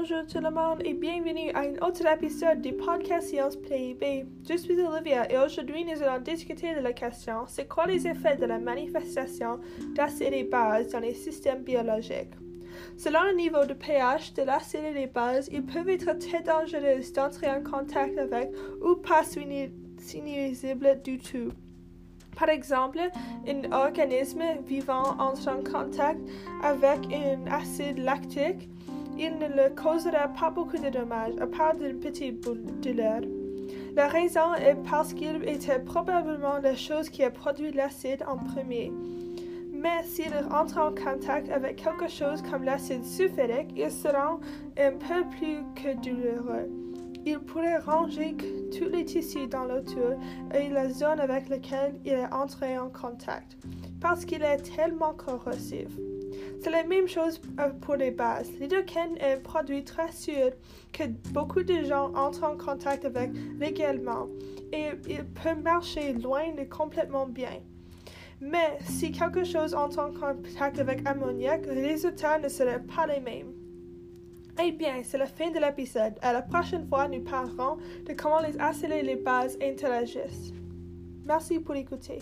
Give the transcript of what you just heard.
Bonjour tout le monde et bienvenue à un autre épisode du podcast Sciences PIB. Je suis Olivia et aujourd'hui nous allons discuter de la question c'est quoi les effets de la manifestation d'acides et bases dans les systèmes biologiques? Selon le niveau de pH de l'acide et des bases, ils peuvent être très dangereux d'entrer en contact avec ou pas nuisibles du tout. Par exemple, un organisme vivant entre en contact avec un acide lactique il ne le causera pas beaucoup de dommages, à part de petites douleurs. La raison est parce qu'il était probablement la chose qui a produit l'acide en premier. Mais s'il entre en contact avec quelque chose comme l'acide sulfurique, il sera un peu plus que douloureux. Il pourrait ranger tous les tissus dans l'autour et la zone avec laquelle il est entré en contact, parce qu'il est tellement corrosif. C'est la même chose euh, pour les bases. L'hydrogène est un produit très sûr que beaucoup de gens entrent en contact avec régulièrement et il peut marcher loin de complètement bien. Mais si quelque chose entre en contact avec ammoniac, les résultats ne seraient pas les mêmes. Eh bien, c'est la fin de l'épisode. À la prochaine fois, nous parlerons de comment les acides et les bases interagissent. Merci pour écouter.